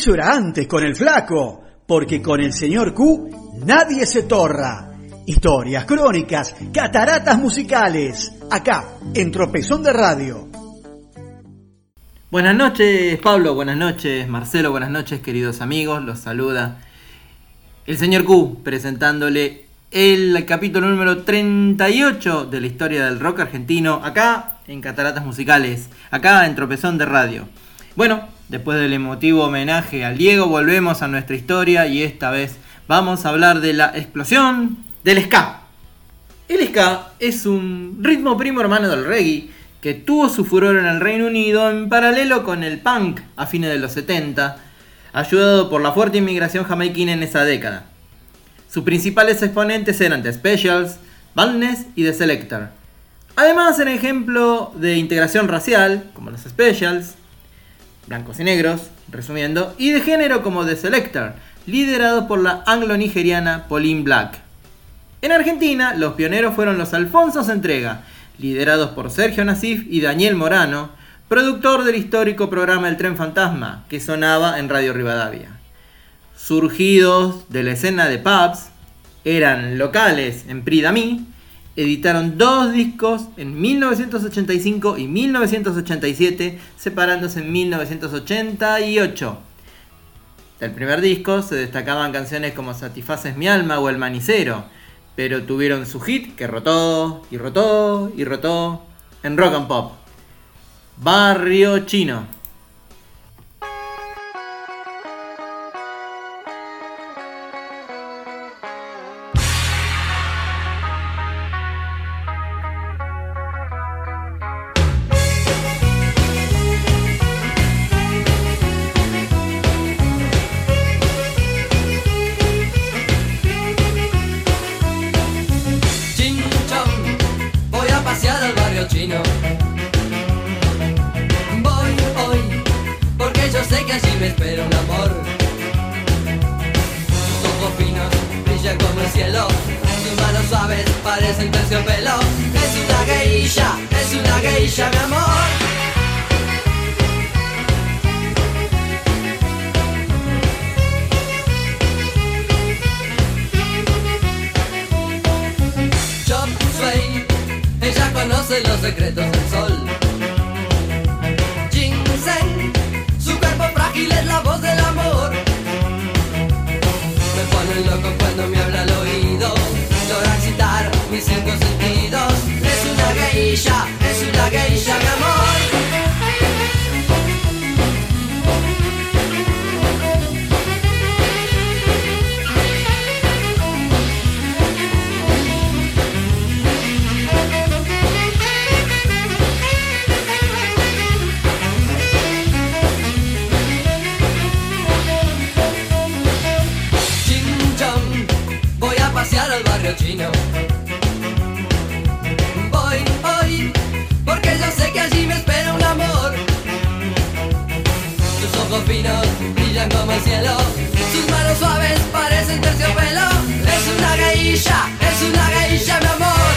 Eso era antes con el flaco, porque con el señor Q nadie se torra. Historias, crónicas, cataratas musicales, acá, en Tropezón de Radio. Buenas noches Pablo, buenas noches Marcelo, buenas noches queridos amigos, los saluda el señor Q presentándole el capítulo número 38 de la historia del rock argentino, acá en Cataratas Musicales, acá en Tropezón de Radio. Bueno, después del emotivo homenaje al Diego, volvemos a nuestra historia y esta vez vamos a hablar de la explosión del ska. El ska es un ritmo primo hermano del reggae que tuvo su furor en el Reino Unido en paralelo con el punk a fines de los 70, ayudado por la fuerte inmigración jamaiquina en esa década. Sus principales exponentes eran The Specials, Badness y The Selector. Además, eran ejemplo de integración racial, como los Specials, blancos y negros, resumiendo, y de género como The Selector, liderado por la anglo-nigeriana Pauline Black. En Argentina, los pioneros fueron los Alfonsos Entrega, liderados por Sergio Nasif y Daniel Morano, productor del histórico programa El Tren Fantasma, que sonaba en Radio Rivadavia surgidos de la escena de pubs, eran locales en Pridami, editaron dos discos en 1985 y 1987, separándose en 1988. Del primer disco se destacaban canciones como Satisfaces mi alma o El manicero, pero tuvieron su hit que rotó y rotó y rotó en rock and pop. Barrio Chino. brilla mi amor. Chop Sway, ella conoce los secretos del sol. Ginseng, su cuerpo frágil es la voz del amor. Me pone loco cuando me habla al oído. Logran citar mis cinco sentidos. Es una geisha cielo. Sus manos suaves parecen terciopelo. Es una gailla, es una gailla, mi amor.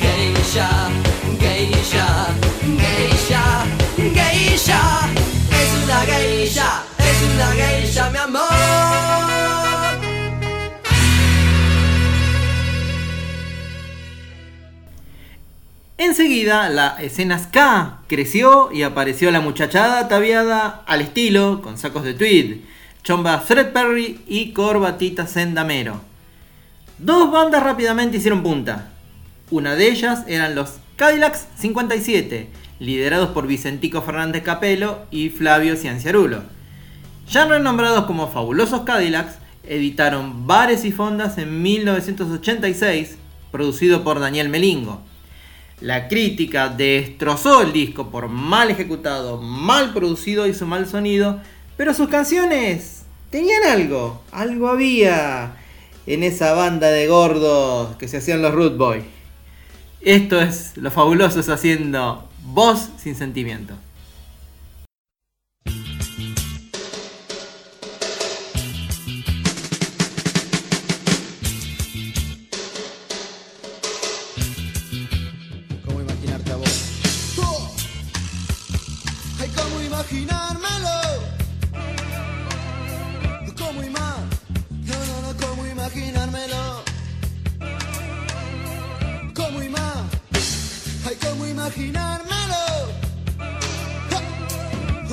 Geisha, geisha, geisha, geisha. Es una geisha, es una geisha, mi amor. Enseguida la escena ska creció y apareció la muchachada ataviada al estilo, con sacos de tweed, chomba Perry y corbatita sendamero. Dos bandas rápidamente hicieron punta. Una de ellas eran los Cadillacs 57, liderados por Vicentico Fernández Capelo y Flavio Cianciarulo. Ya renombrados como Fabulosos Cadillacs, editaron Bares y Fondas en 1986, producido por Daniel Melingo. La crítica destrozó el disco por mal ejecutado, mal producido y su mal sonido, pero sus canciones tenían algo, algo había en esa banda de gordos que se hacían los Root Boy. Esto es lo fabuloso haciendo voz sin sentimiento.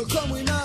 Come how we now.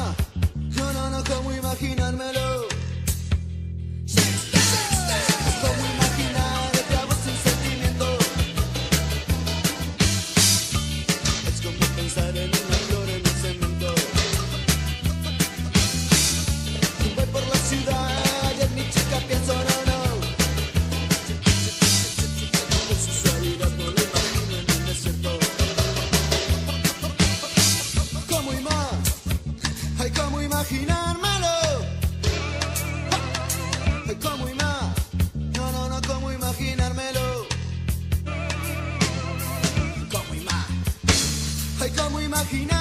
Hay como imaginármelo. Hay como imaginármelo. No, no, no, como imaginármelo. Como imaginármelo. Hay como imaginármelo.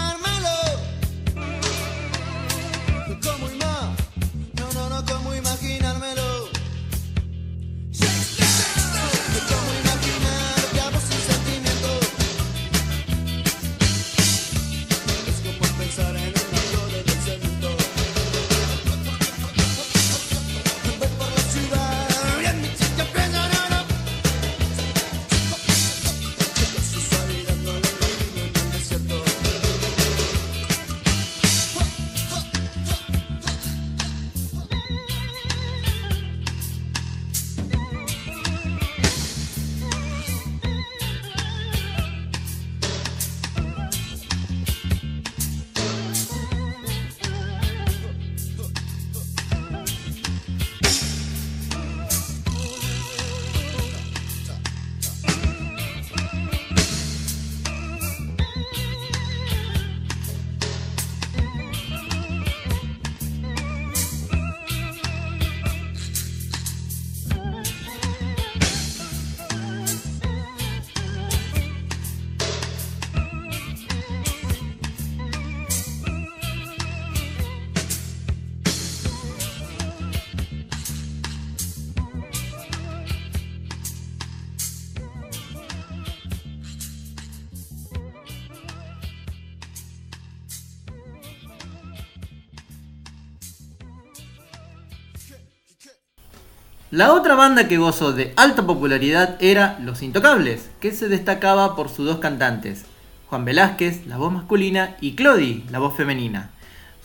La otra banda que gozó de alta popularidad era Los Intocables, que se destacaba por sus dos cantantes, Juan Velázquez, la voz masculina, y Clodi, la voz femenina.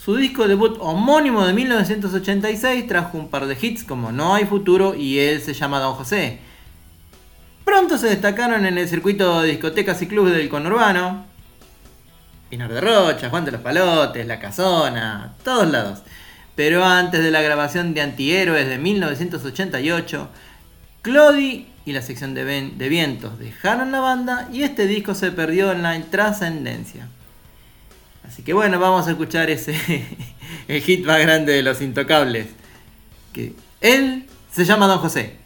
Su disco debut homónimo de 1986 trajo un par de hits como No hay futuro y Él se llama Don José. Pronto se destacaron en el circuito de discotecas y clubes del conurbano. Pinar de Rocha, Juan de los Palotes, La Casona, todos lados. Pero antes de la grabación de Antihéroes de 1988, Clody y la sección de, de vientos dejaron la banda y este disco se perdió en la trascendencia. Así que bueno, vamos a escuchar ese el hit más grande de los intocables. Que él se llama Don José.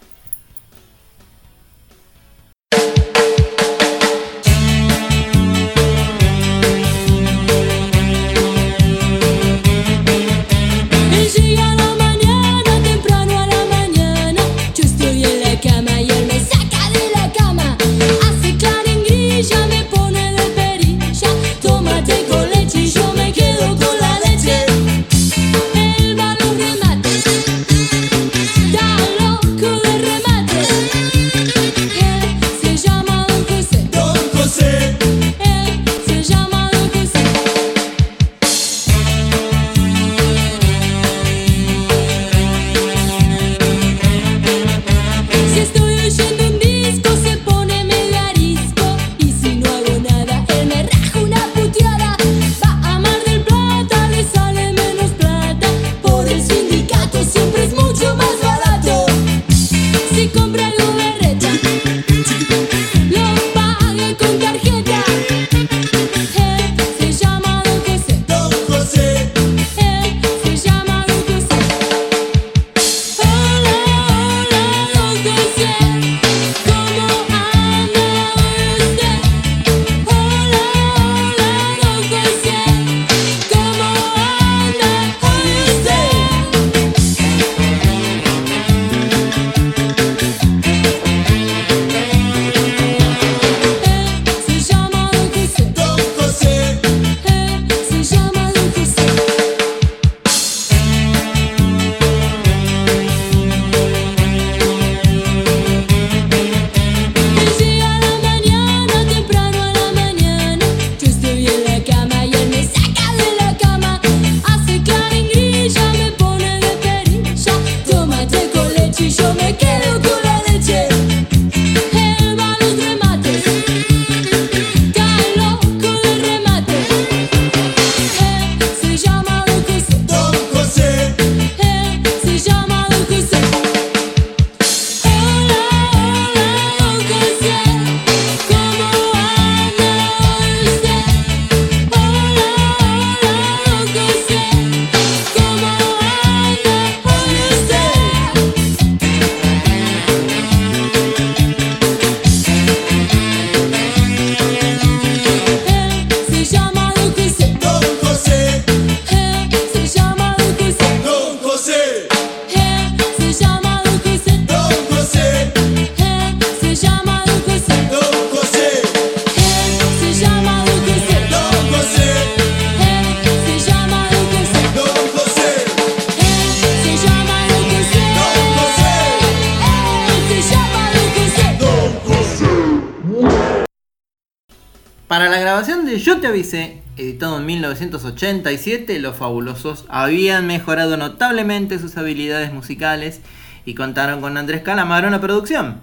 Para la grabación de Yo te avisé, editado en 1987, los fabulosos habían mejorado notablemente sus habilidades musicales y contaron con Andrés Calamaro en la producción.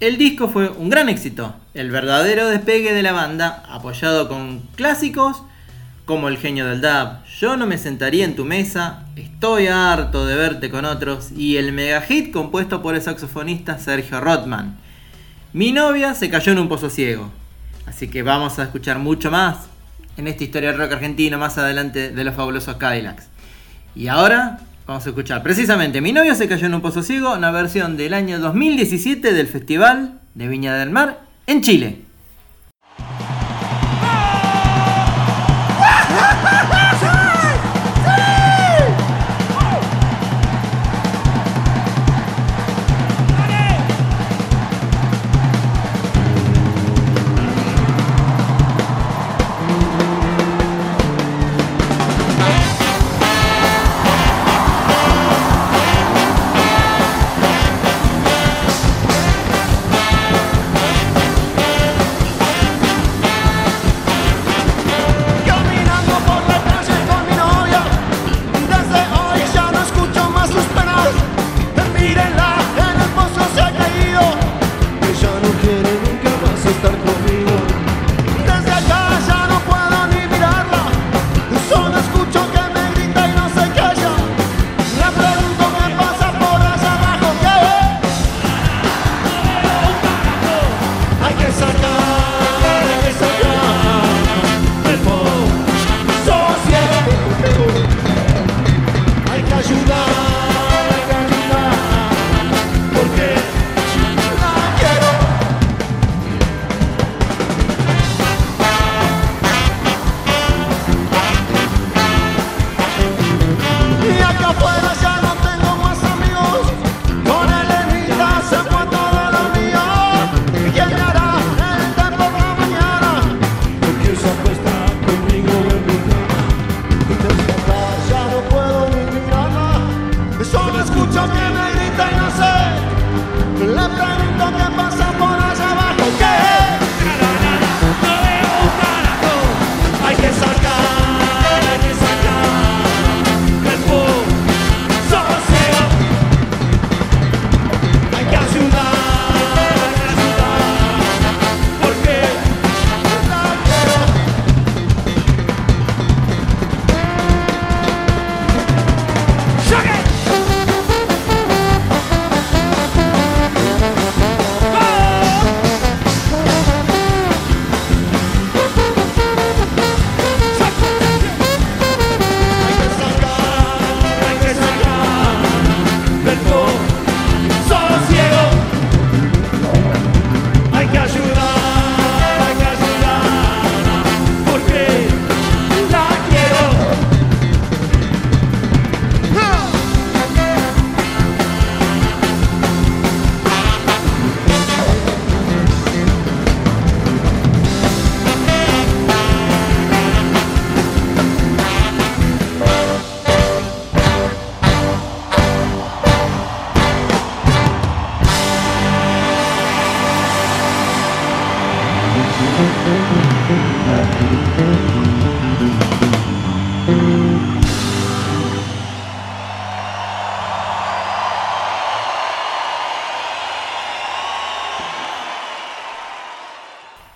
El disco fue un gran éxito, el verdadero despegue de la banda, apoyado con clásicos como El genio del dub, Yo no me sentaría en tu mesa, Estoy harto de verte con otros y el mega hit compuesto por el saxofonista Sergio Rothman. Mi novia se cayó en un pozo ciego. Así que vamos a escuchar mucho más en esta historia del rock argentino más adelante de los fabulosos Cadillacs. Y ahora vamos a escuchar precisamente Mi novia se cayó en un pozo ciego, una versión del año 2017 del Festival de Viña del Mar en Chile.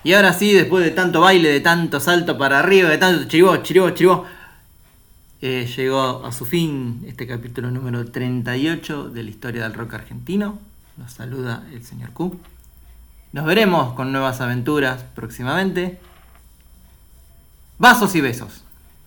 Y ahora sí, después de tanto baile, de tanto salto para arriba, de tanto chiribó, chiribó, chiribó, eh, llegó a su fin este capítulo número 38 de la historia del rock argentino. Nos saluda el señor Q. Nos veremos con nuevas aventuras próximamente. Vasos y besos.